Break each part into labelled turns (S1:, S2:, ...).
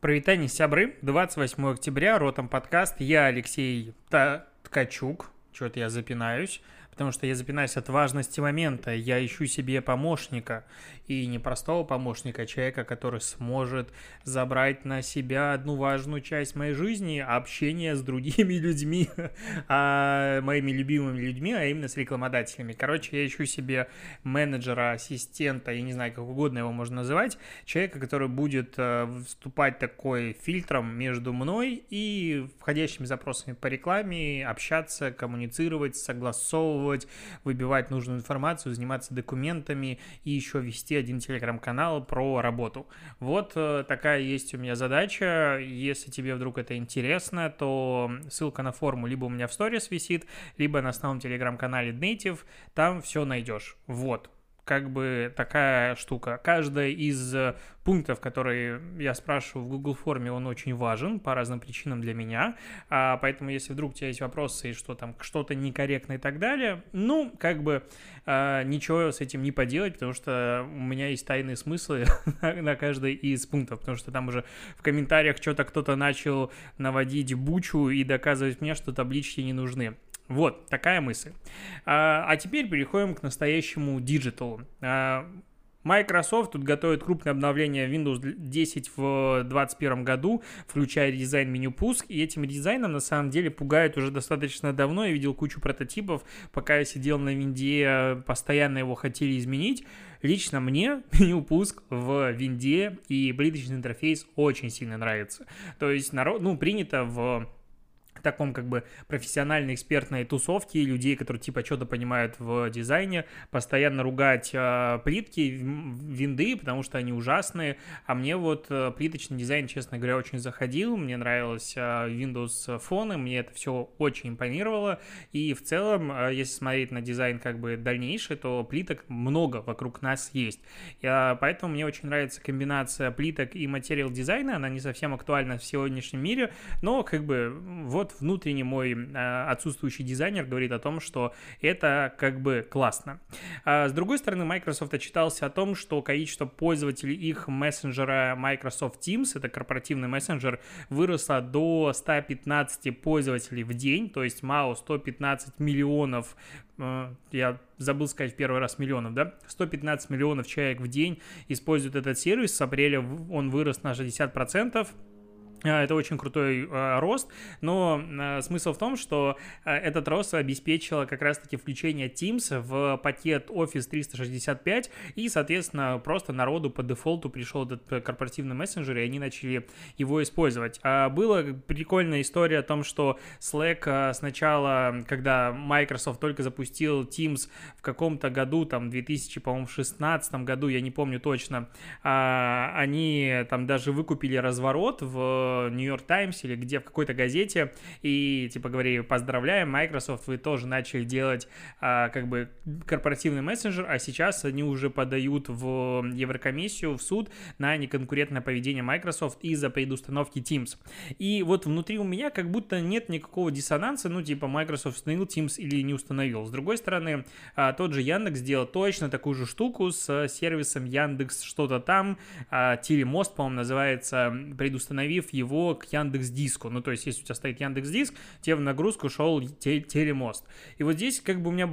S1: Провитание сябры, 28 октября, Ротом подкаст, я Алексей Ткачук, что-то я запинаюсь, потому что я запинаюсь от важности момента, я ищу себе помощника, и не простого помощника, а человека, который сможет забрать на себя одну важную часть моей жизни, общение с другими людьми, а, моими любимыми людьми, а именно с рекламодателями. Короче, я ищу себе менеджера, ассистента, я не знаю, как угодно его можно называть, человека, который будет э, вступать такой фильтром между мной и входящими запросами по рекламе, общаться, коммуницировать, согласовывать, выбивать нужную информацию, заниматься документами и еще вести один телеграм-канал про работу. Вот э, такая есть у меня задача. Если тебе вдруг это интересно, то ссылка на форму либо у меня в сторис висит, либо на основном телеграм-канале Native, там все найдешь. Вот как бы такая штука. Каждая из э, пунктов, которые я спрашиваю в Google форме, он очень важен по разным причинам для меня. А, поэтому, если вдруг у тебя есть вопросы, что там что-то некорректно и так далее, ну, как бы а, ничего с этим не поделать, потому что у меня есть тайные смыслы на, на каждый из пунктов, потому что там уже в комментариях что-то кто-то начал наводить бучу и доказывать мне, что таблички не нужны. Вот, такая мысль. А, а теперь переходим к настоящему диджиталу. А, Microsoft тут готовит крупное обновление Windows 10 в 2021 году, включая дизайн меню пуск, и этим дизайном на самом деле пугает уже достаточно давно, я видел кучу прототипов, пока я сидел на винде, постоянно его хотели изменить. Лично мне меню пуск в винде и плиточный интерфейс очень сильно нравится. То есть, народ, ну, принято в таком как бы профессиональной экспертной тусовке людей, которые типа что-то понимают в дизайне, постоянно ругать э, плитки, винды, потому что они ужасные, а мне вот э, плиточный дизайн, честно говоря, очень заходил, мне нравилось э, Windows фоны, мне это все очень импонировало, и в целом, э, если смотреть на дизайн как бы дальнейший, то плиток много вокруг нас есть, э, поэтому мне очень нравится комбинация плиток и материал дизайна, она не совсем актуальна в сегодняшнем мире, но как бы вот вот внутренний мой а, отсутствующий дизайнер говорит о том, что это как бы классно. А с другой стороны, Microsoft отчитался о том, что количество пользователей их мессенджера Microsoft Teams, это корпоративный мессенджер, выросло до 115 пользователей в день, то есть МАУ 115 миллионов э, я забыл сказать в первый раз миллионов, да, 115 миллионов человек в день используют этот сервис, с апреля он вырос на 60%, а, это очень крутой э, рост, но э, смысл в том, что э, этот рост обеспечило как раз-таки включение Teams в пакет Office 365, и, соответственно, просто народу по дефолту пришел этот корпоративный мессенджер, и они начали его использовать. А была прикольная история о том, что Slack сначала, когда Microsoft только запустил Teams в каком-то году, там, 2000, по-моему, в 16 году, я не помню точно, а, они там даже выкупили разворот в Нью-Йорк Таймс или где в какой-то газете и типа говорили, поздравляем, Microsoft, вы тоже начали делать а, как бы корпоративный мессенджер, а сейчас они уже подают в Еврокомиссию, в суд на неконкурентное поведение Microsoft из-за предустановки Teams. И вот внутри у меня как будто нет никакого диссонанса, ну типа Microsoft установил Teams или не установил. С другой стороны, а, тот же Яндекс сделал точно такую же штуку с сервисом Яндекс что-то там, а, Телемост, по-моему, называется, предустановив его к Яндекс Диску. Ну, то есть, если у тебя стоит Яндекс Диск, тебе в нагрузку шел телемост. И вот здесь как бы у меня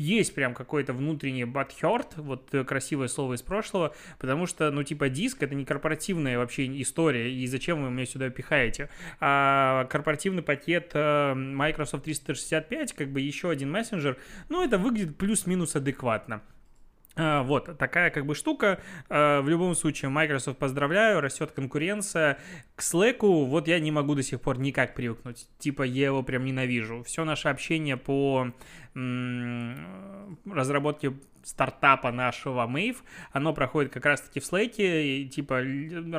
S1: есть прям какой-то внутренний бадхерт, вот красивое слово из прошлого, потому что, ну, типа, диск — это не корпоративная вообще история, и зачем вы меня сюда пихаете? А корпоративный пакет э, Microsoft 365, как бы еще один мессенджер, ну, это выглядит плюс-минус адекватно. А, вот, такая как бы штука. А, в любом случае, Microsoft поздравляю, растет конкуренция. К Slack вот я не могу до сих пор никак привыкнуть. Типа, я его прям ненавижу. Все наше общение по разработке стартапа нашего Mave, оно проходит как раз-таки в Slack, и типа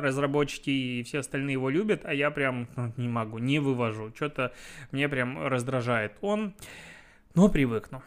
S1: разработчики и все остальные его любят, а я прям ну, не могу, не вывожу. Что-то мне прям раздражает он, но привыкну.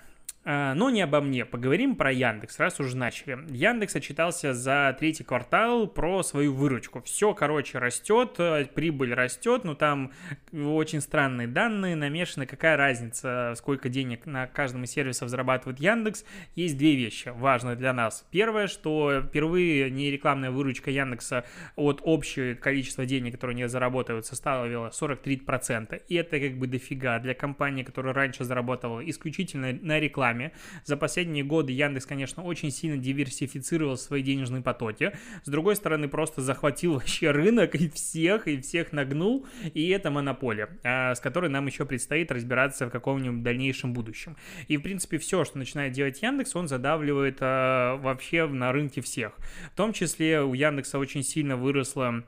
S1: А, но не обо мне. Поговорим про Яндекс, раз уже начали. Яндекс отчитался за третий квартал про свою выручку. Все, короче, растет, э, прибыль растет, но там очень странные данные намешаны. Какая разница, сколько денег на каждом из сервисов зарабатывает Яндекс? Есть две вещи важные для нас. Первое, что впервые не рекламная выручка Яндекса от общего количества денег, которые они заработают, составила 43%. И это как бы дофига для компании, которая раньше заработала исключительно на рекламе деньгами. За последние годы Яндекс, конечно, очень сильно диверсифицировал свои денежные потоки. С другой стороны, просто захватил вообще рынок и всех, и всех нагнул. И это монополия, а, с которой нам еще предстоит разбираться в каком-нибудь дальнейшем будущем. И, в принципе, все, что начинает делать Яндекс, он задавливает а, вообще на рынке всех. В том числе у Яндекса очень сильно выросла а,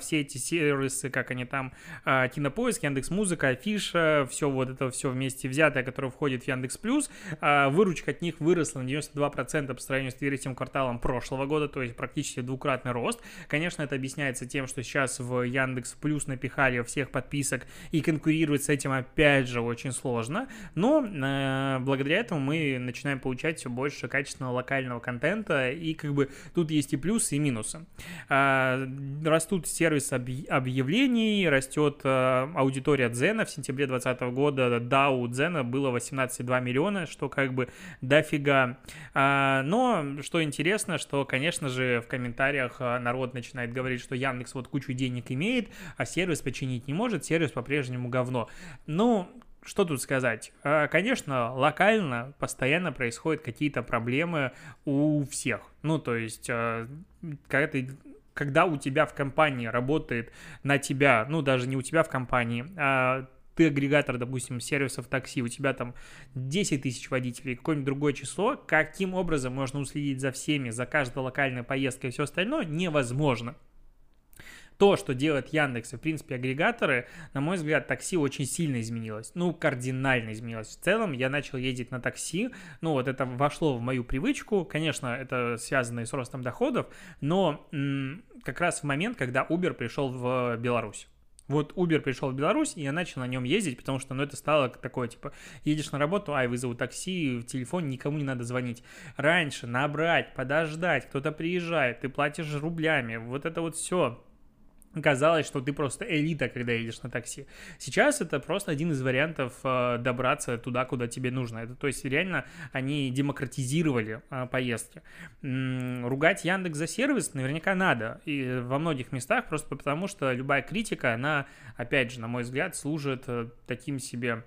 S1: все эти сервисы, как они там, а, Кинопоиск, Яндекс Музыка, Афиша, все вот это все вместе взятое, которое входит в Яндекс Плюс, а, выручка от них выросла на 92% по сравнению с третьим кварталом прошлого года, то есть практически двукратный рост. Конечно, это объясняется тем, что сейчас в Яндекс Плюс напихали всех подписок и конкурировать с этим опять же очень сложно, но благодаря этому мы начинаем получать все больше качественного локального контента, и как бы тут есть и плюсы, и минусы. Растут растут сервис объявлений, растет э, аудитория Дзена. В сентябре 2020 года DAO Дзена было 18,2 миллиона, что как бы дофига. А, но что интересно, что, конечно же, в комментариях э, народ начинает говорить, что Яндекс вот кучу денег имеет, а сервис починить не может, сервис по-прежнему говно. Ну, что тут сказать? А, конечно, локально постоянно происходят какие-то проблемы у всех. Ну, то есть, э, когда ты когда у тебя в компании работает на тебя, ну, даже не у тебя в компании, а ты агрегатор, допустим, сервисов такси, у тебя там 10 тысяч водителей, какое-нибудь другое число, каким образом можно уследить за всеми, за каждой локальной поездкой и все остальное, невозможно то, что делает Яндекс и, в принципе, агрегаторы, на мой взгляд, такси очень сильно изменилось. Ну, кардинально изменилось. В целом, я начал ездить на такси, ну, вот это вошло в мою привычку. Конечно, это связано и с ростом доходов, но м- как раз в момент, когда Uber пришел в Беларусь. Вот Uber пришел в Беларусь, и я начал на нем ездить, потому что, ну, это стало такое, типа, едешь на работу, ай, вызову такси, в телефон никому не надо звонить. Раньше набрать, подождать, кто-то приезжает, ты платишь рублями, вот это вот все казалось, что ты просто элита, когда едешь на такси. Сейчас это просто один из вариантов э, добраться туда, куда тебе нужно. Это, то есть реально они демократизировали э, поездки. Ругать Яндекс за сервис наверняка надо. И во многих местах просто потому, что любая критика, она, опять же, на мой взгляд, служит э, таким себе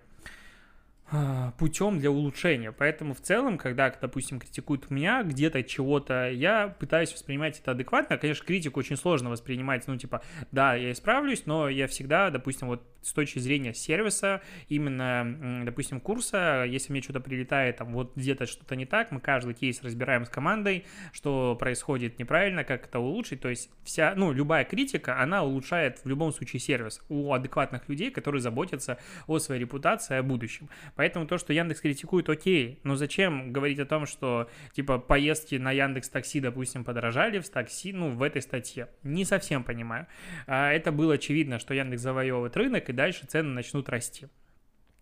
S1: путем для улучшения. Поэтому в целом, когда, допустим, критикуют меня где-то чего-то, я пытаюсь воспринимать это адекватно. Конечно, критику очень сложно воспринимать, ну, типа, да, я исправлюсь, но я всегда, допустим, вот с точки зрения сервиса, именно, допустим, курса, если мне что-то прилетает, там, вот где-то что-то не так, мы каждый кейс разбираем с командой, что происходит неправильно, как это улучшить, то есть вся, ну, любая критика, она улучшает в любом случае сервис у адекватных людей, которые заботятся о своей репутации, о будущем. Поэтому то, что Яндекс критикует, окей, но зачем говорить о том, что, типа, поездки на Яндекс Такси, допустим, подорожали в такси, ну, в этой статье? Не совсем понимаю. А, это было очевидно, что Яндекс завоевывает рынок, и дальше цены начнут расти.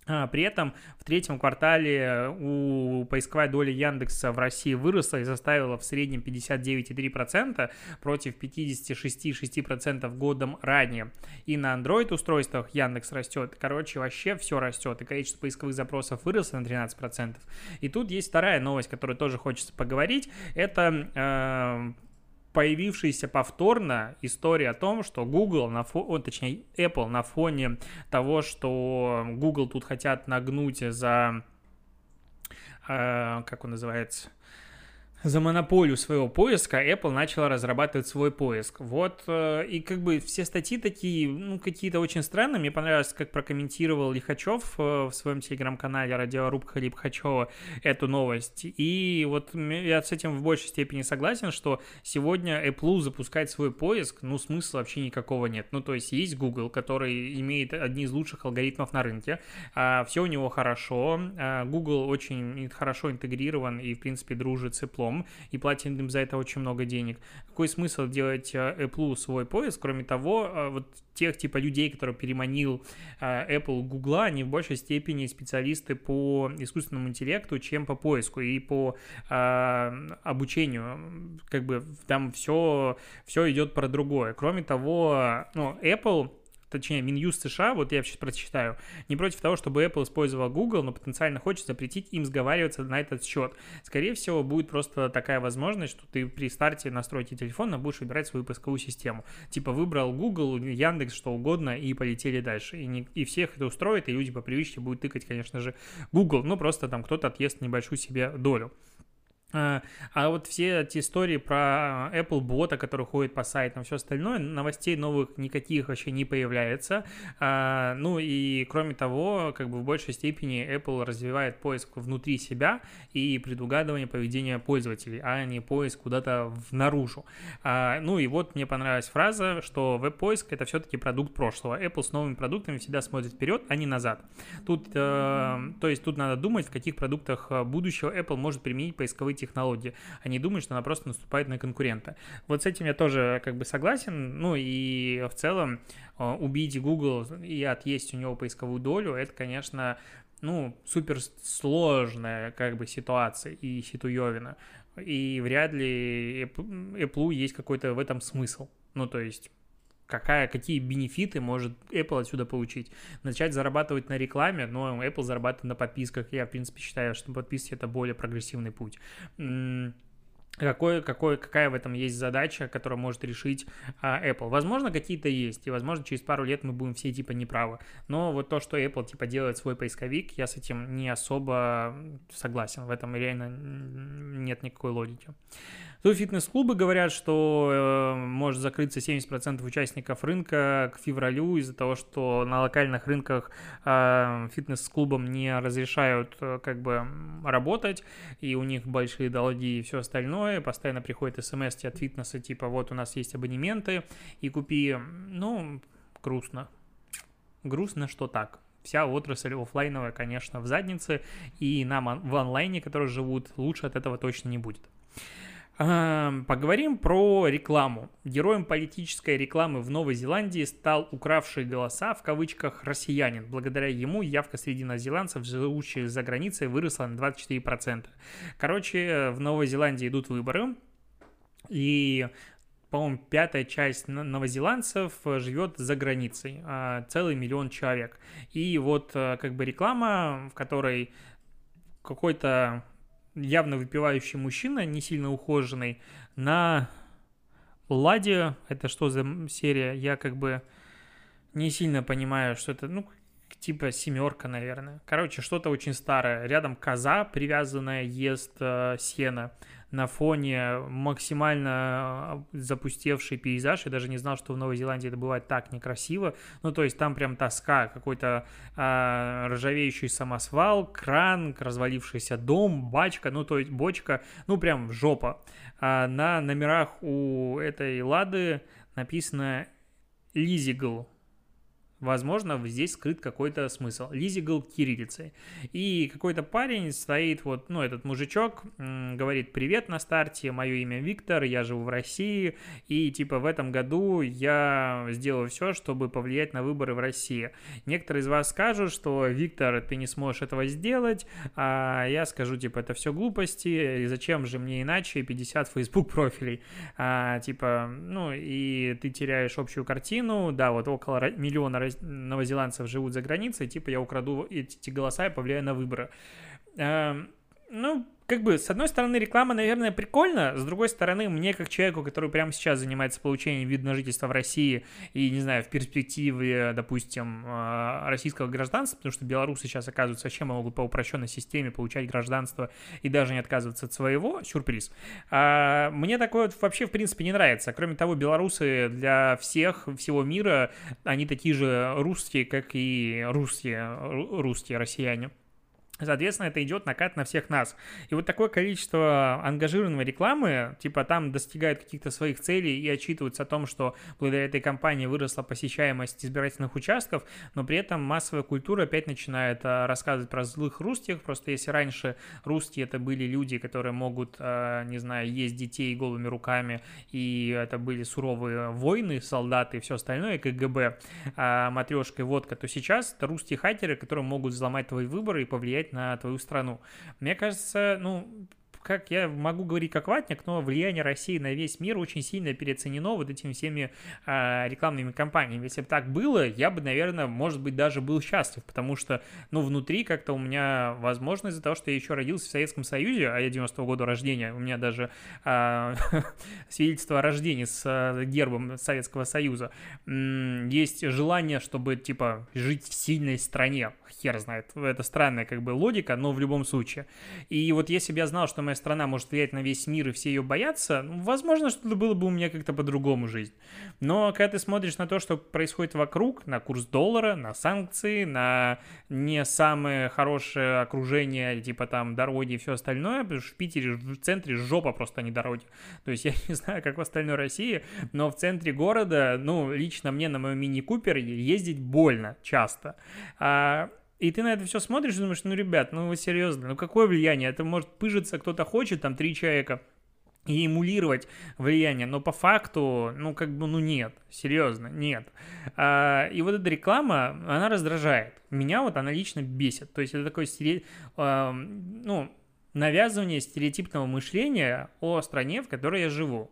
S1: А, при этом в третьем квартале у поисковая доля Яндекса в России выросла и составила в среднем 59,3% против 56,6% годом ранее. И на Android устройствах Яндекс растет. Короче, вообще все растет. И количество поисковых запросов выросло на 13%. И тут есть вторая новость, которую тоже хочется поговорить. Это э, появившаяся повторно история о том, что Google, на фо... точнее Apple на фоне того, что Google тут хотят нагнуть за, э, как он называется, за монополию своего поиска Apple начала разрабатывать свой поиск. Вот, э, и как бы все статьи такие, ну, какие-то очень странные. Мне понравилось, как прокомментировал Лихачев э, в своем телеграм-канале радиорубка Лихачева эту новость. И вот я с этим в большей степени согласен, что сегодня Apple запускать свой поиск, ну, смысла вообще никакого нет. Ну, то есть есть Google, который имеет одни из лучших алгоритмов на рынке, а все у него хорошо, а Google очень хорошо интегрирован и, в принципе, дружит с Apple, днем и платим им за это очень много денег. Какой смысл делать э, Apple свой поиск, кроме того, э, вот тех типа людей, которые переманил э, Apple, Google, они в большей степени специалисты по искусственному интеллекту, чем по поиску и по обучению. Как бы там все, все идет про другое. Кроме того, ну, Apple точнее, Минюст США, вот я сейчас прочитаю, не против того, чтобы Apple использовал Google, но потенциально хочет запретить им сговариваться на этот счет. Скорее всего, будет просто такая возможность, что ты при старте настройки телефона будешь выбирать свою поисковую систему. Типа выбрал Google, Яндекс, что угодно, и полетели дальше. И, не, и всех это устроит, и люди по привычке будут тыкать, конечно же, Google, ну просто там кто-то отъест небольшую себе долю. А, а вот все эти истории про Apple бота, который ходит по сайтам, все остальное, новостей новых никаких вообще не появляется. А, ну и кроме того, как бы в большей степени Apple развивает поиск внутри себя и предугадывание поведения пользователей, а не поиск куда-то наружу. А, ну и вот мне понравилась фраза, что веб-поиск это все-таки продукт прошлого. Apple с новыми продуктами всегда смотрит вперед, а не назад. Тут, э, то есть тут надо думать, в каких продуктах будущего Apple может применить поисковые технологии, а не думать, что она просто наступает на конкурента. Вот с этим я тоже как бы согласен, ну и в целом э, убить Google и отъесть у него поисковую долю, это, конечно, ну, супер сложная как бы ситуация и ситуевина. И вряд ли Apple есть какой-то в этом смысл. Ну, то есть какая, какие бенефиты может Apple отсюда получить. Начать зарабатывать на рекламе, но Apple зарабатывает на подписках. Я, в принципе, считаю, что подписки — это более прогрессивный путь. Какой, какой, какая в этом есть задача, которую может решить а, Apple? Возможно, какие-то есть, и, возможно, через пару лет мы будем все, типа, неправы. Но вот то, что Apple, типа, делает свой поисковик, я с этим не особо согласен. В этом реально нет никакой логики. Тут фитнес-клубы говорят, что э, может закрыться 70% участников рынка к февралю из-за того, что на локальных рынках э, фитнес-клубам не разрешают э, как бы работать, и у них большие долги и все остальное. Постоянно приходят смс от фитнеса, типа вот у нас есть абонементы, и купи. Ну, грустно. Грустно, что так вся отрасль офлайновая, конечно, в заднице, и нам в онлайне, которые живут, лучше от этого точно не будет. Поговорим про рекламу. Героем политической рекламы в Новой Зеландии стал укравший голоса в кавычках россиянин. Благодаря ему явка среди новозеландцев, живущих за границей, выросла на 24%. Короче, в Новой Зеландии идут выборы, и по-моему, пятая часть новозеландцев живет за границей, а, целый миллион человек. И вот э, как бы реклама, в которой какой-то явно выпивающий мужчина, не сильно ухоженный, на Ладе, это что за серия, я как бы не сильно понимаю, что это, ну, типа семерка, наверное. Короче, что-то очень старое. Рядом коза привязанная ест э, сено на фоне максимально э, запустевший пейзаж. Я даже не знал, что в Новой Зеландии это бывает так некрасиво. Ну, то есть там прям тоска, какой-то э, ржавеющий самосвал, кран, развалившийся дом, бачка, ну, то есть бочка, ну, прям жопа. А на номерах у этой Лады написано Лизигл, Возможно, здесь скрыт какой-то смысл. Лизигл кириллицей. И какой-то парень стоит, вот, ну, этот мужичок, говорит, привет на старте, мое имя Виктор, я живу в России, и, типа, в этом году я сделаю все, чтобы повлиять на выборы в России. Некоторые из вас скажут, что, Виктор, ты не сможешь этого сделать, а я скажу, типа, это все глупости, и зачем же мне иначе 50 Facebook профилей, а, типа, ну, и ты теряешь общую картину, да, вот около миллиона новозеландцев живут за границей, типа я украду эти голоса и повлияю на выборы. Эм, ну, как бы, с одной стороны, реклама, наверное, прикольна, с другой стороны, мне, как человеку, который прямо сейчас занимается получением вида на жительство в России и, не знаю, в перспективе, допустим, э, российского гражданства, потому что белорусы сейчас, оказывается, вообще могут по упрощенной системе получать гражданство и даже не отказываться от своего, сюрприз. А мне такое вообще, в принципе, не нравится. Кроме того, белорусы для всех, всего мира, они такие же русские, как и русские, русские россияне. Соответственно, это идет накат на всех нас. И вот такое количество ангажированной рекламы, типа там достигают каких-то своих целей и отчитываются о том, что благодаря этой кампании выросла посещаемость избирательных участков, но при этом массовая культура опять начинает а, рассказывать про злых русских. Просто если раньше русские это были люди, которые могут, а, не знаю, есть детей голыми руками, и это были суровые войны, солдаты и все остальное, КГБ, а, матрешка и водка, то сейчас это русские хакеры, которые могут взломать твои выборы и повлиять повлиять на твою страну. Мне кажется, ну, как я могу говорить как ватник, но влияние России на весь мир очень сильно переоценено вот этими всеми э, рекламными кампаниями. Если бы так было, я бы, наверное, может быть, даже был счастлив, потому что, ну, внутри как-то у меня, возможно, из-за того, что я еще родился в Советском Союзе, а я 90-го года рождения, у меня даже э, свидетельство о рождении с э, гербом Советского Союза, есть желание, чтобы, типа, жить в сильной стране, хер знает, это странная, как бы, логика, но в любом случае. И вот если бы я знал, что моя страна может влиять на весь мир, и все ее боятся, ну, возможно, что-то было бы у меня как-то по-другому жизнь. Но когда ты смотришь на то, что происходит вокруг, на курс доллара, на санкции, на не самое хорошее окружение, типа там дороги и все остальное, потому что в Питере, в центре жопа просто, не дороги. То есть я не знаю, как в остальной России, но в центре города, ну, лично мне на моем мини-купере ездить больно часто. А и ты на это все смотришь и думаешь, ну, ребят, ну вы серьезно, ну какое влияние? Это может пыжиться кто-то хочет, там, три человека, и эмулировать влияние, но по факту, ну, как бы, ну, нет, серьезно, нет. А, и вот эта реклама, она раздражает. Меня вот она лично бесит. То есть это такое, стере... а, ну, навязывание стереотипного мышления о стране, в которой я живу.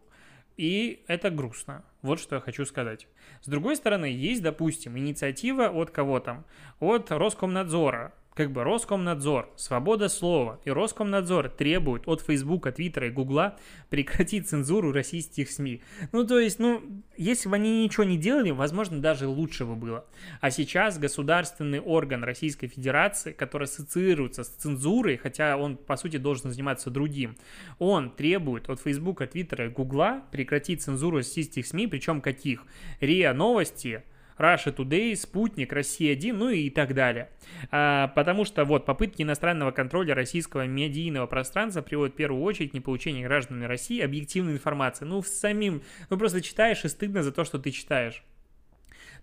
S1: И это грустно. Вот что я хочу сказать. С другой стороны, есть, допустим, инициатива от кого там? От Роскомнадзора, как бы Роскомнадзор, свобода слова и Роскомнадзор требуют от Фейсбука, Твиттера и Гугла прекратить цензуру российских СМИ. Ну, то есть, ну, если бы они ничего не делали, возможно, даже лучше бы было. А сейчас государственный орган Российской Федерации, который ассоциируется с цензурой, хотя он, по сути, должен заниматься другим, он требует от Фейсбука, Твиттера и Гугла прекратить цензуру российских СМИ, причем каких? РИА Новости, Russia Today, Спутник, Россия-1, ну и так далее. А, потому что вот попытки иностранного контроля российского медийного пространства приводят в первую очередь к неполучению гражданами России объективной информации. Ну, самим, ну просто читаешь и стыдно за то, что ты читаешь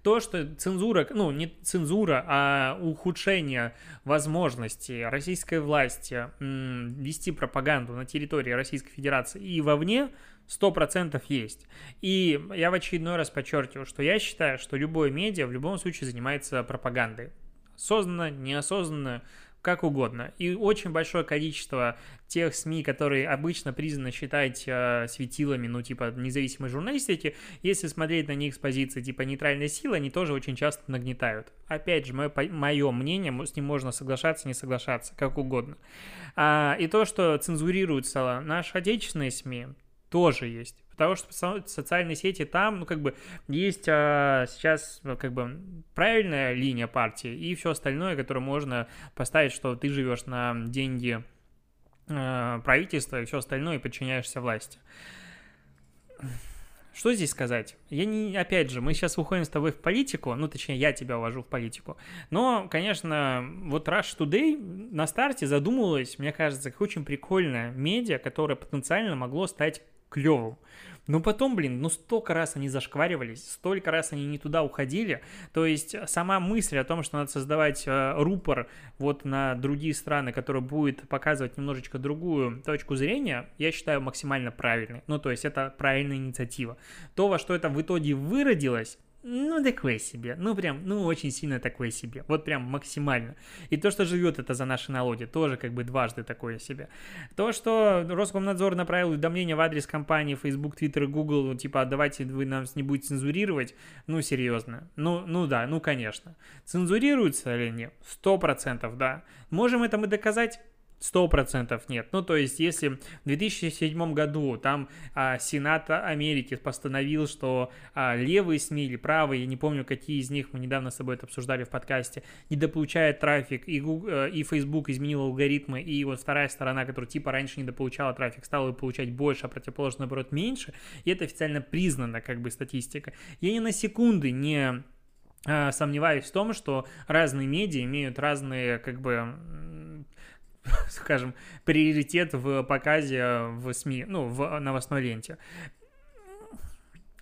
S1: то, что цензура, ну, не цензура, а ухудшение возможности российской власти вести пропаганду на территории Российской Федерации и вовне, сто процентов есть. И я в очередной раз подчеркиваю, что я считаю, что любое медиа в любом случае занимается пропагандой. Осознанно, неосознанно, как угодно. И очень большое количество тех СМИ, которые обычно признаны считать э, светилами, ну, типа, независимой журналистики, если смотреть на них с позиции, типа, нейтральной силы, они тоже очень часто нагнетают. Опять же, мое, мое мнение, с ним можно соглашаться, не соглашаться, как угодно. А, и то, что цензурируются наши отечественные СМИ, тоже есть. Потому что социальные сети там, ну, как бы, есть а, сейчас, ну, как бы, правильная линия партии и все остальное, которое можно поставить, что ты живешь на деньги а, правительства и все остальное, и подчиняешься власти. Что здесь сказать? Я не, опять же, мы сейчас уходим с тобой в политику, ну, точнее, я тебя увожу в политику. Но, конечно, вот Rush Today на старте задумывалась, мне кажется, как очень прикольная медиа, которая потенциально могло стать клевым. Но потом, блин, ну столько раз они зашкваривались, столько раз они не туда уходили. То есть сама мысль о том, что надо создавать э, рупор вот на другие страны, который будет показывать немножечко другую точку зрения, я считаю максимально правильной. Ну, то есть это правильная инициатива. То, во что это в итоге выродилось, ну, такое себе. Ну, прям, ну, очень сильно такое себе. Вот прям максимально. И то, что живет это за наши налоги, тоже как бы дважды такое себе. То, что Роскомнадзор направил уведомление в адрес компании Facebook, Twitter Google, ну, типа, давайте вы нас не будете цензурировать, ну, серьезно. Ну, ну да, ну, конечно. Цензурируется или нет? Сто процентов, да. Можем это мы доказать? Сто процентов нет. Ну, то есть, если в 2007 году там а, Сенат Америки постановил, что а, левые СМИ или правые, я не помню, какие из них, мы недавно с тобой это обсуждали в подкасте, недополучает трафик, и, Google, э, и Facebook изменил алгоритмы, и вот вторая сторона, которая типа раньше недополучала трафик, стала получать больше, а противоположно, наоборот, меньше, и это официально признано, как бы, статистика. Я ни на секунды не а, сомневаюсь в том, что разные медиа имеют разные, как бы, скажем, приоритет в показе в СМИ, ну, в новостной ленте.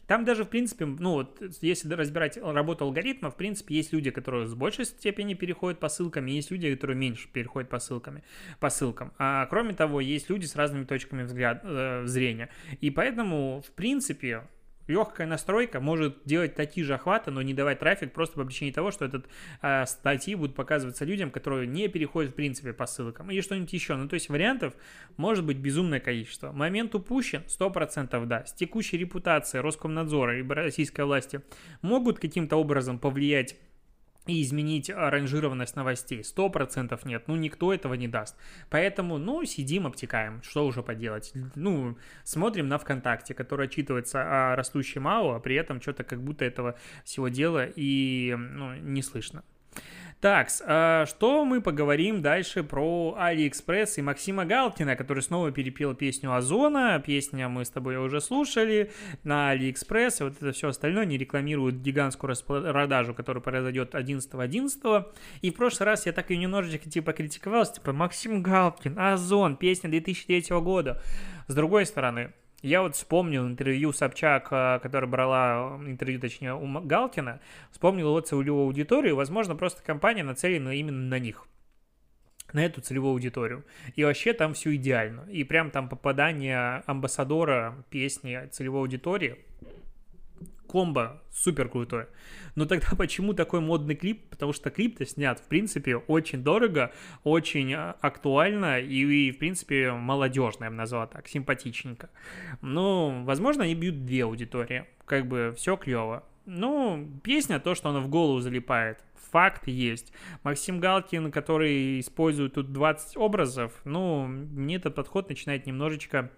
S1: Там даже, в принципе, ну вот, если разбирать работу алгоритма, в принципе, есть люди, которые с большей степени переходят по ссылкам, и есть люди, которые меньше переходят по, ссылками, по ссылкам. А кроме того, есть люди с разными точками взгляд, э, зрения. И поэтому, в принципе, легкая настройка может делать такие же охваты, но не давать трафик просто по причине того, что этот э, статьи будут показываться людям, которые не переходят в принципе по ссылкам или что-нибудь еще. Ну, то есть вариантов может быть безумное количество. Момент упущен 100% да. С текущей репутацией Роскомнадзора и российской власти могут каким-то образом повлиять и изменить ранжированность новостей. Сто процентов нет, ну никто этого не даст. Поэтому, ну, сидим, обтекаем, что уже поделать. Ну, смотрим на ВКонтакте, который отчитывается о растущем MAU, а при этом что-то как будто этого всего дела и ну, не слышно. Так, а что мы поговорим дальше про Алиэкспресс и Максима Галкина, который снова перепел песню Озона. Песня мы с тобой уже слушали на Алиэкспресс, и вот это все остальное они рекламируют гигантскую распродажу, которая произойдет 11.11. .11. И в прошлый раз я так и немножечко типа критиковался, типа Максим Галкин, Озон, песня 2003 года. С другой стороны, я вот вспомнил интервью Собчак, э, которая брала интервью, точнее, у Галкина, вспомнил его целевую аудиторию, возможно, просто компания нацелена именно на них на эту целевую аудиторию. И вообще там все идеально. И прям там попадание амбассадора песни целевой аудитории комбо супер крутой. Но тогда почему такой модный клип? Потому что клип-то снят, в принципе, очень дорого, очень а, актуально и, и в принципе, молодежно, я бы назвал так, симпатичненько. Ну, возможно, они бьют две аудитории. Как бы все клево. Ну, песня, то, что она в голову залипает. Факт есть. Максим Галкин, который использует тут 20 образов, ну, мне этот подход начинает немножечко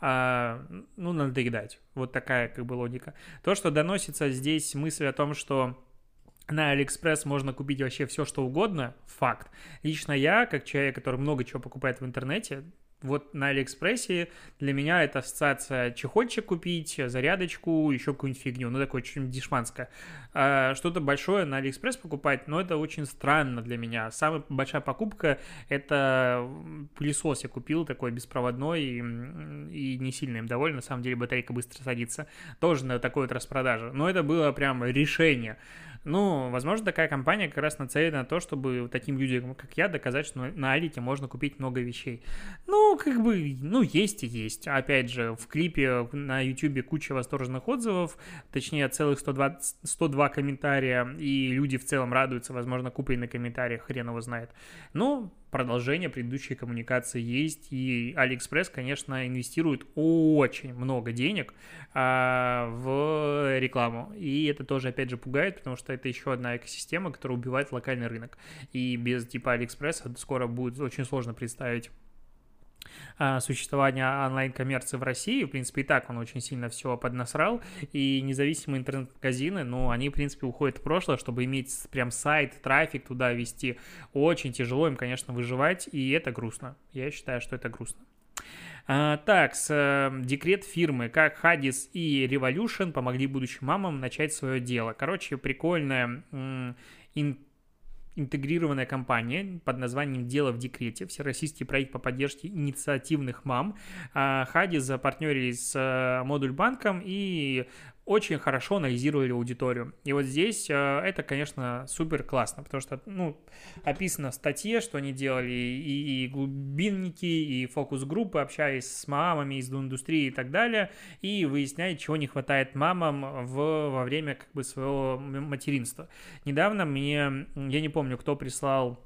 S1: а, ну, надоедать. Вот такая как бы логика. То, что доносится здесь мысль о том, что на Алиэкспресс можно купить вообще все, что угодно, факт. Лично я, как человек, который много чего покупает в интернете, вот на Алиэкспрессе для меня это ассоциация чехольчик купить, зарядочку, еще какую-нибудь фигню, ну такое что-нибудь дешманское. А, что-то большое на Алиэкспресс покупать, но это очень странно для меня. Самая большая покупка это пылесос я купил, такой беспроводной и, и не сильно им доволен, на самом деле батарейка быстро садится. Тоже на такой вот распродаже. Но это было прям решение. Ну, возможно, такая компания как раз нацелена на то, чтобы таким людям, как я, доказать, что на Алике можно купить много вещей. Ну, как бы, ну, есть и есть. Опять же, в клипе на YouTube куча восторженных отзывов, точнее, целых 120, 102 комментария, и люди в целом радуются, возможно, купленный комментарий, хрен его знает. Ну, продолжение предыдущей коммуникации есть, и AliExpress, конечно, инвестирует очень много денег а, в рекламу, и это тоже, опять же, пугает, потому что это еще одна экосистема, которая убивает локальный рынок, и без типа AliExpress скоро будет очень сложно представить существования онлайн-коммерции в России. В принципе, и так он очень сильно все поднасрал. И независимые интернет-магазины, ну, они, в принципе, уходят в прошлое, чтобы иметь прям сайт, трафик туда вести. Очень тяжело им, конечно, выживать, и это грустно. Я считаю, что это грустно. А, так, с, э, декрет фирмы, как Хадис и Revolution помогли будущим мамам начать свое дело. Короче, прикольная интегрированная компания под названием «Дело в декрете», всероссийский проект по поддержке инициативных мам. А, Хади запартнерились с э, Модуль банком и очень хорошо анализировали аудиторию. И вот здесь э, это, конечно, супер классно, потому что, ну, описано в статье, что они делали и, и глубинники, и фокус-группы, общаясь с мамами из индустрии и так далее, и выясняют, чего не хватает мамам в, во время как бы своего материнства. Недавно мне, я не помню, кто прислал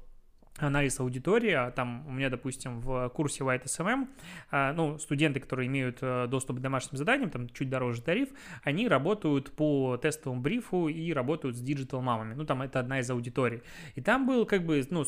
S1: анализ аудитории, а там у меня, допустим, в курсе White SMM, а, ну, студенты, которые имеют э, доступ к домашним заданиям, там чуть дороже тариф, они работают по тестовому брифу и работают с digital-мамами, ну, там это одна из аудиторий. И там был как бы, ну,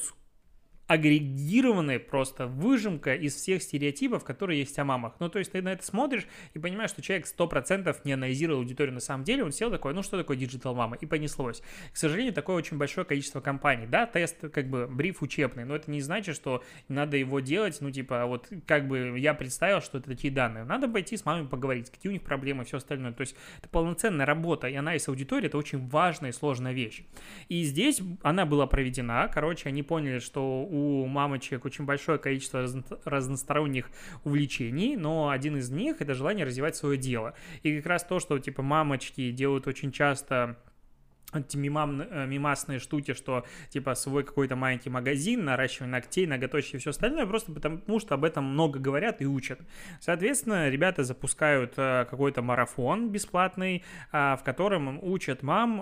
S1: агрегированная просто выжимка из всех стереотипов, которые есть о мамах. Ну, то есть ты на это смотришь и понимаешь, что человек 100% не анализировал аудиторию на самом деле, он сел такой, ну, что такое digital мама, и понеслось. К сожалению, такое очень большое количество компаний. Да, тест, как бы, бриф учебный, но это не значит, что надо его делать, ну, типа, вот, как бы, я представил, что это такие данные. Надо пойти с мамой поговорить, какие у них проблемы все остальное. То есть это полноценная работа, и анализ аудитории – это очень важная и сложная вещь. И здесь она была проведена, короче, они поняли, что у мамочек очень большое количество разносторонних увлечений, но один из них — это желание развивать свое дело. И как раз то, что, типа, мамочки делают очень часто эти мимам, э, мимасные штуки, что типа свой какой-то маленький магазин, наращивание ногтей, ноготочки и все остальное, просто потому что об этом много говорят и учат. Соответственно, ребята запускают э, какой-то марафон бесплатный, а, в котором учат мам,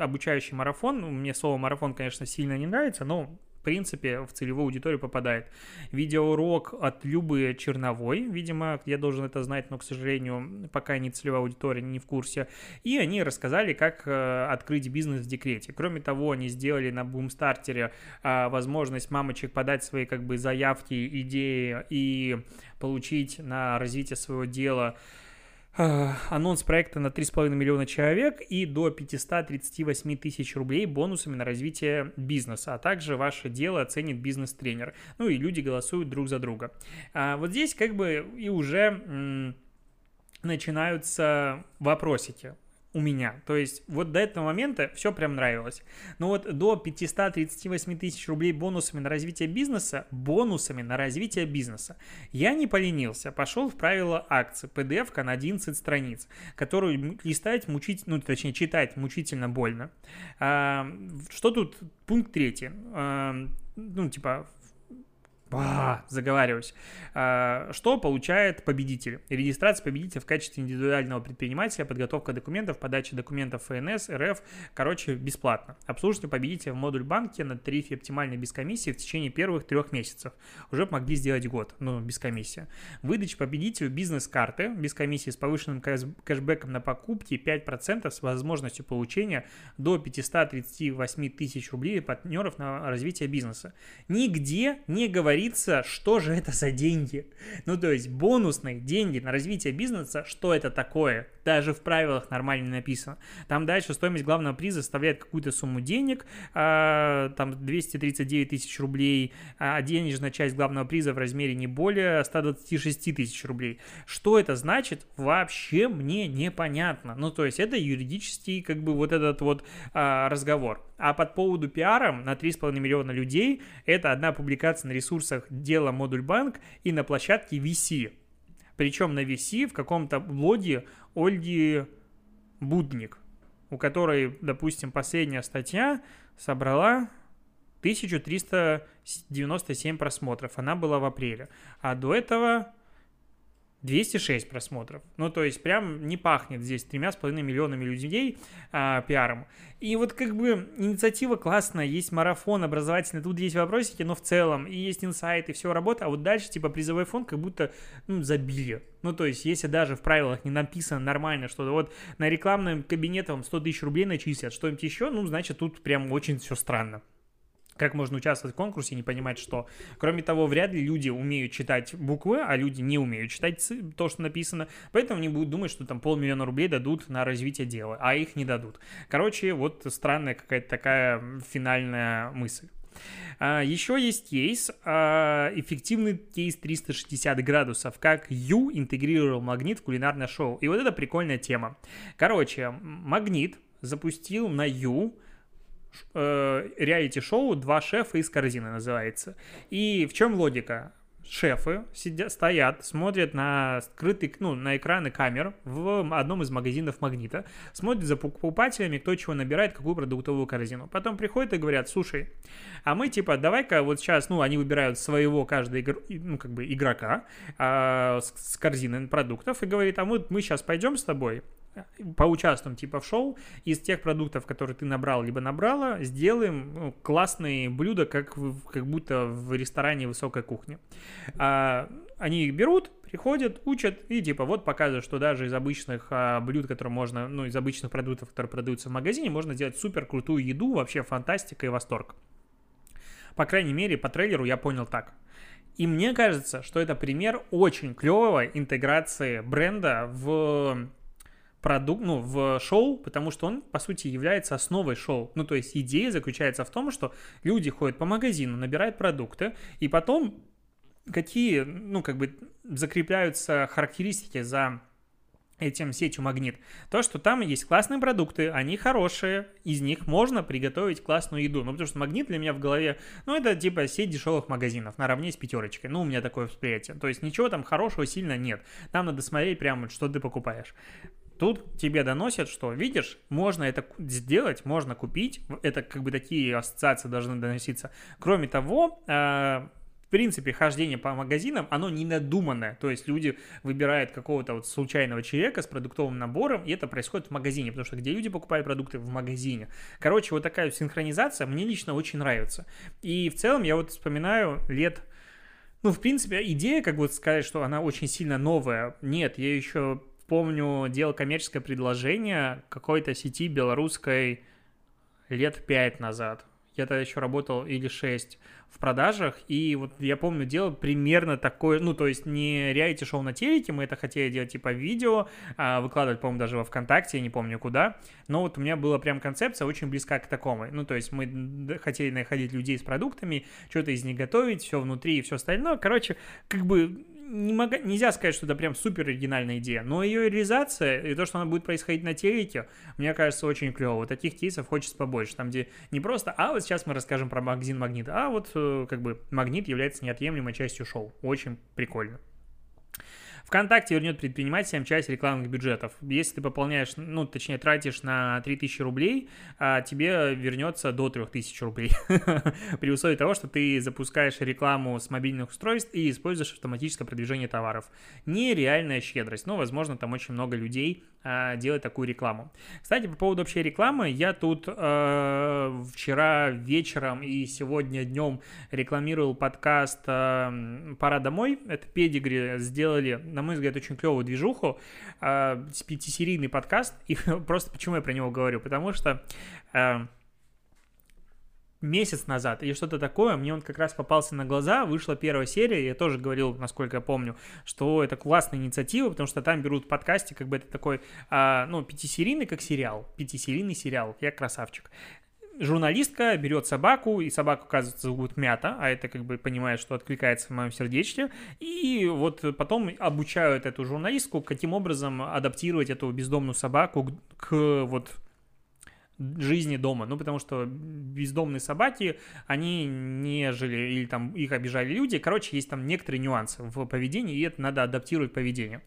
S1: обучающий марафон. Мне слово марафон, конечно, сильно не нравится, но принципе, в целевую аудиторию попадает. Видеоурок от Любы Черновой, видимо, я должен это знать, но, к сожалению, пока не целевая аудитория, не в курсе. И они рассказали, как э, открыть бизнес в декрете. Кроме того, они сделали на бумстартере э, возможность мамочек подать свои как бы заявки, идеи и получить на развитие своего дела анонс проекта на 3,5 миллиона человек и до 538 тысяч рублей бонусами на развитие бизнеса, а также ваше дело оценит бизнес-тренер. Ну и люди голосуют друг за друга. А вот здесь как бы и уже начинаются вопросики у меня. То есть вот до этого момента все прям нравилось. Но вот до 538 тысяч рублей бонусами на развитие бизнеса, бонусами на развитие бизнеса, я не поленился, пошел в правила акции, PDF на 11 страниц, которую листать мучить, ну точнее читать мучительно больно. А, что тут? Пункт третий. А, ну, типа, Ба, заговариваюсь. А, что получает победитель? Регистрация победителя в качестве индивидуального предпринимателя, подготовка документов, подача документов ФНС, РФ, короче, бесплатно. Обслуживание победителя в модуль банке на тарифе оптимальной без комиссии в течение первых трех месяцев. Уже могли сделать год, но без комиссии. Выдача победителю бизнес-карты без комиссии с повышенным кэшбэком на покупки 5% с возможностью получения до 538 тысяч рублей партнеров на развитие бизнеса. Нигде не говорится говорится, что же это за деньги. Ну, то есть бонусные деньги на развитие бизнеса, что это такое? Даже в правилах нормально написано. Там дальше стоимость главного приза составляет какую-то сумму денег, э, там 239 тысяч рублей, а денежная часть главного приза в размере не более 126 тысяч рублей. Что это значит, вообще мне непонятно. Ну, то есть это юридический, как бы, вот этот вот э, разговор. А под поводу пиара на 3,5 миллиона людей это одна публикация на ресурсах дела Модуль Банк и на площадке VC. Причем на VC в каком-то блоге Ольги Будник, у которой, допустим, последняя статья собрала 1397 просмотров. Она была в апреле. А до этого 206 просмотров. Ну, то есть прям не пахнет здесь тремя с половиной миллионами людей а, пиаром. И вот как бы инициатива классная, есть марафон образовательный, тут есть вопросики, но в целом, и есть инсайт, и все работа, а вот дальше типа призовой фонд как будто, ну, забили. Ну, то есть, если даже в правилах не написано нормально, что вот на рекламном кабинете вам 100 тысяч рублей начислят, что-нибудь еще, ну, значит, тут прям очень все странно как можно участвовать в конкурсе и не понимать, что. Кроме того, вряд ли люди умеют читать буквы, а люди не умеют читать то, что написано, поэтому они будут думать, что там полмиллиона рублей дадут на развитие дела, а их не дадут. Короче, вот странная какая-то такая финальная мысль. А, еще есть кейс, а, эффективный кейс 360 градусов, как Ю интегрировал магнит в кулинарное шоу. И вот это прикольная тема. Короче, магнит запустил на Ю э, реалити-шоу «Два шефа из корзины» называется. И в чем логика? шефы сидят, стоят, смотрят на скрытый, ну, на экраны камер в одном из магазинов Магнита, смотрят за покупателями, кто чего набирает, какую продуктовую корзину. Потом приходят и говорят, слушай, а мы типа, давай-ка вот сейчас, ну, они выбирают своего каждого, игр, ну, как бы игрока а, с, с корзины продуктов и говорит, а вот мы сейчас пойдем с тобой, поучаствуем типа в шоу, из тех продуктов, которые ты набрал либо набрала, сделаем ну, классные блюда, как, в, как будто в ресторане высокой кухни. А, они их берут, приходят, учат и типа вот показывают, что даже из обычных а, блюд, которые можно, ну из обычных продуктов, которые продаются в магазине, можно сделать супер крутую еду, вообще фантастика и восторг. По крайней мере, по трейлеру я понял так. И мне кажется, что это пример очень клевой интеграции бренда в продукт, ну, в шоу, потому что он, по сути, является основой шоу. Ну, то есть идея заключается в том, что люди ходят по магазину, набирают продукты, и потом какие, ну, как бы закрепляются характеристики за этим сетью Магнит, то, что там есть классные продукты, они хорошие, из них можно приготовить классную еду. Ну, потому что Магнит для меня в голове, ну, это типа сеть дешевых магазинов, наравне с пятерочкой. Ну, у меня такое восприятие. То есть ничего там хорошего сильно нет. Там надо смотреть прямо, что ты покупаешь. Тут тебе доносят, что, видишь, можно это сделать, можно купить, это как бы такие ассоциации должны доноситься. Кроме того, а, в принципе, хождение по магазинам, оно не надуманное. То есть люди выбирают какого-то вот случайного человека с продуктовым набором, и это происходит в магазине, потому что где люди покупают продукты? В магазине. Короче, вот такая синхронизация мне лично очень нравится. И в целом я вот вспоминаю лет ну, в принципе, идея, как бы сказать, что она очень сильно новая. Нет, я еще помню, делал коммерческое предложение какой-то сети белорусской лет пять назад. Я тогда еще работал или шесть в продажах, и вот я помню, делал примерно такое, ну, то есть не реалити-шоу на телеке, мы это хотели делать типа видео, а, выкладывать, по-моему, даже во ВКонтакте, я не помню куда, но вот у меня была прям концепция очень близка к такому, ну, то есть мы хотели находить людей с продуктами, что-то из них готовить, все внутри и все остальное, короче, как бы не мог, нельзя сказать, что это прям супер оригинальная идея, но ее реализация и то, что она будет происходить на телеке, мне кажется, очень клево. Вот таких кейсов хочется побольше, там, где не просто, а вот сейчас мы расскажем про магазин Магнит, а вот э, как бы Магнит является неотъемлемой частью шоу. Очень прикольно. ВКонтакте вернет предпринимателям часть рекламных бюджетов. Если ты пополняешь, ну, точнее, тратишь на 3000 рублей, а тебе вернется до 3000 рублей. При условии того, что ты запускаешь рекламу с мобильных устройств и используешь автоматическое продвижение товаров. Нереальная щедрость. Но, возможно, там очень много людей делать такую рекламу. Кстати, по поводу общей рекламы, я тут э, вчера вечером и сегодня днем рекламировал подкаст э, «Пора домой». Это педигри сделали, на мой взгляд, очень клевую движуху, э, пятисерийный подкаст. И просто почему я про него говорю? Потому что... Э, месяц назад или что-то такое, мне он как раз попался на глаза, вышла первая серия, я тоже говорил, насколько я помню, что это классная инициатива, потому что там берут в подкасте, как бы это такой, а, ну, пятисерийный как сериал, пятисерийный сериал, я красавчик. Журналистка берет собаку, и собаку, оказывается, зовут Мята, а это как бы понимает, что откликается в моем сердечке, и вот потом обучают эту журналистку, каким образом адаптировать эту бездомную собаку к, к вот жизни дома, ну, потому что бездомные собаки, они не жили, или там их обижали люди, короче, есть там некоторые нюансы в поведении, и это надо адаптировать поведение.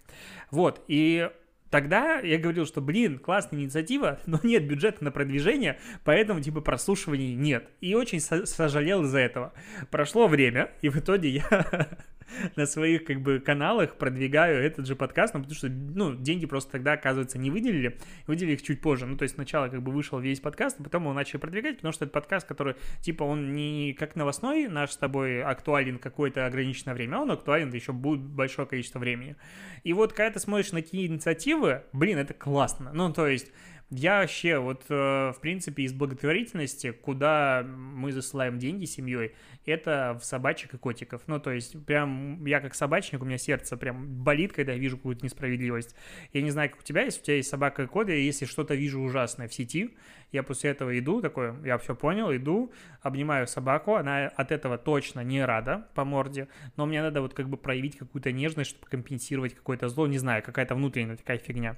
S1: Вот, и Тогда я говорил, что, блин, классная инициатива, но нет бюджета на продвижение, поэтому, типа, прослушиваний нет. И очень сожалел из-за этого. Прошло время, и в итоге я на своих как бы каналах продвигаю этот же подкаст, ну, потому что, ну, деньги просто тогда, оказывается, не выделили, выделили их чуть позже. Ну, то есть сначала как бы вышел весь подкаст, а потом его начали продвигать, потому что это подкаст, который, типа, он не как новостной наш с тобой актуален какое-то ограниченное время, он актуален еще будет большое количество времени. И вот когда ты смотришь на такие инициативы, блин, это классно. Ну, то есть я вообще вот, э, в принципе, из благотворительности, куда мы засылаем деньги семьей, это в собачек и котиков. Ну, то есть, прям я как собачник, у меня сердце прям болит, когда я вижу какую-то несправедливость. Я не знаю, как у тебя, если у тебя есть собака и кот, и если что-то вижу ужасное в сети, я после этого иду, такой, я все понял, иду, обнимаю собаку, она от этого точно не рада по морде, но мне надо вот как бы проявить какую-то нежность, чтобы компенсировать какое-то зло, не знаю, какая-то внутренняя такая фигня.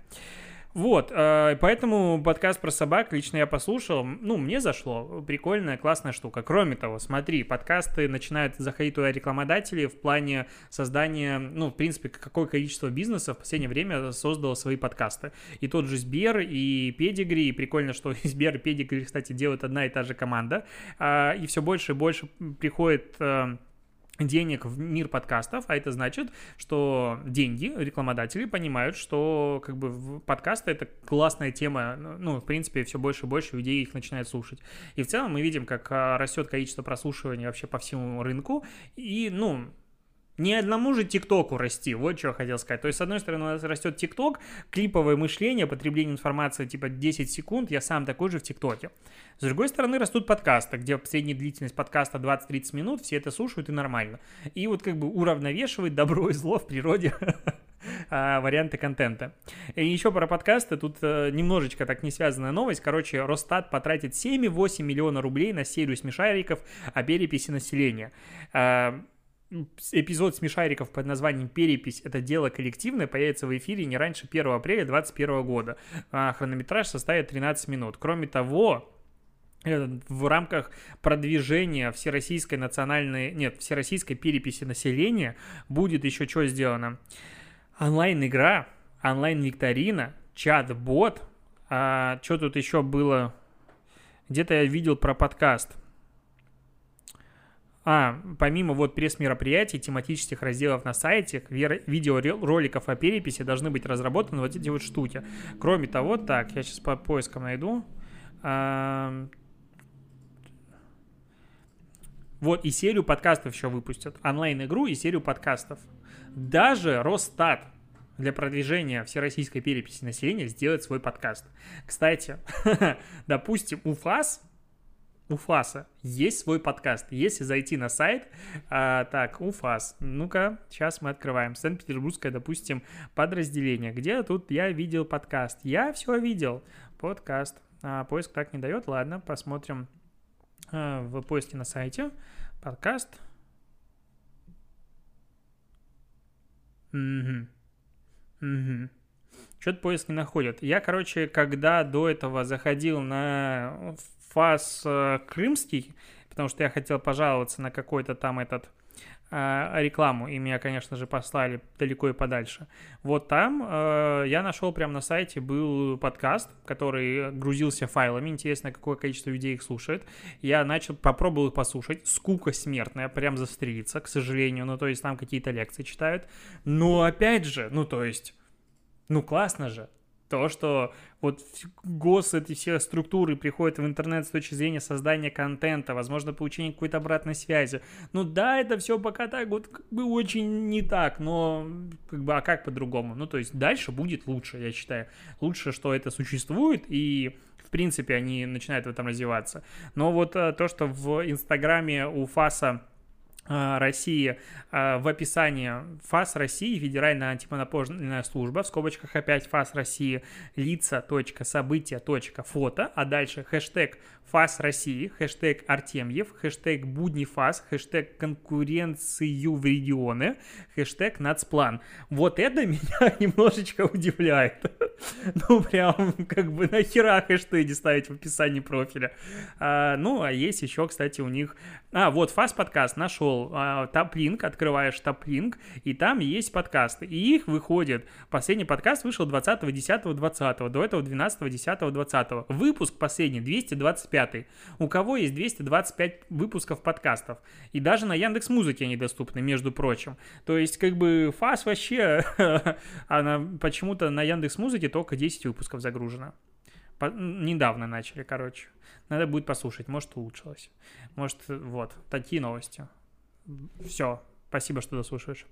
S1: Вот, э, поэтому подкаст про собак лично я послушал, ну, мне зашло, прикольная, классная штука. Кроме того, смотри, подкасты начинают заходить туда рекламодатели в плане создания, ну, в принципе, какое количество бизнесов в последнее время создало свои подкасты. И тот же Сбер, и Педигри, и прикольно, что Сбер и Педигри, кстати, делают одна и та же команда, а, и все больше и больше приходит э, денег в мир подкастов, а это значит, что деньги, рекламодатели понимают, что как бы подкасты это классная тема, ну, в принципе, все больше и больше людей их начинает слушать. И в целом мы видим, как а, растет количество прослушивания вообще по всему рынку, и, ну, не одному же ТикТоку расти, вот что я хотел сказать. То есть, с одной стороны, у нас растет ТикТок, клиповое мышление, потребление информации типа 10 секунд, я сам такой же в ТикТоке. С другой стороны, растут подкасты, где средняя длительность подкаста 20-30 минут, все это слушают и нормально. И вот как бы уравновешивает добро и зло в природе а, варианты контента. И еще про подкасты, тут э, немножечко так не связанная новость. Короче, Росстат потратит 7,8 миллиона рублей на серию смешариков о переписи населения. Эпизод смешариков под названием «Перепись. Это дело коллективное» появится в эфире не раньше 1 апреля 2021 года. А хронометраж составит 13 минут. Кроме того, э, в рамках продвижения всероссийской национальной, нет, всероссийской переписи населения будет еще что сделано? Онлайн-игра, онлайн-викторина, чат-бот, а что тут еще было? Где-то я видел про подкаст – а, помимо вот пресс-мероприятий, тематических разделов на сайте, видеороликов о переписи должны быть разработаны вот эти вот штуки. Кроме того, так, я сейчас по поискам найду. Вот, и серию подкастов еще выпустят. Онлайн-игру и серию подкастов. Даже Росстат для продвижения всероссийской переписи населения сделает свой подкаст. Кстати, допустим, УФАС у ФАСа есть свой подкаст. Если зайти на сайт, а, так, УФАС, ну-ка, сейчас мы открываем. Санкт-Петербургское, допустим, подразделение. Где тут я видел подкаст? Я все видел. Подкаст. А, поиск так не дает. Ладно, посмотрим а, в поиске на сайте. Подкаст. Угу. Угу. Что-то поиск не находит. Я, короче, когда до этого заходил на фас э, крымский, потому что я хотел пожаловаться на какой-то там этот э, рекламу, и меня, конечно же, послали далеко и подальше. Вот там э, я нашел прямо на сайте был подкаст, который грузился файлами. Интересно, какое количество людей их слушает. Я начал, попробовал их послушать. Скука смертная, прям застрелиться, к сожалению. Ну, то есть там какие-то лекции читают. Но опять же, ну, то есть, ну, классно же то, что вот гос, эти все структуры приходят в интернет с точки зрения создания контента, возможно, получения какой-то обратной связи. Ну да, это все пока так вот как бы очень не так, но как бы, а как по-другому? Ну, то есть дальше будет лучше, я считаю. Лучше, что это существует, и в принципе они начинают в этом развиваться. Но вот э, то, что в Инстаграме у Фаса России а, в описании ФАС России, Федеральная антимонопольная служба, в скобочках опять ФАС России, лица, события, фото, а дальше хэштег ФАС России, хэштег Артемьев, хэштег Будни ФАС, хэштег конкуренцию в регионы, хэштег Нацплан. Вот это меня немножечко удивляет. Ну, прям, как бы, нахера хэштеги ставить в описании профиля. А, ну, а есть еще, кстати, у них... А, вот, ФАС подкаст нашел. А, топлинк, открываешь топлинк, и там есть подкасты. И их выходит. Последний подкаст вышел 20.10.20. До этого 12.10.20. Выпуск последний 225 25 у кого есть 225 выпусков подкастов. И даже на Яндекс Музыке они доступны, между прочим. То есть, как бы, фас вообще, она почему-то на Яндекс Музыке только 10 выпусков загружено. По- недавно начали, короче. Надо будет послушать, может, улучшилось. Может, вот, такие новости. Все, спасибо, что дослушаешь.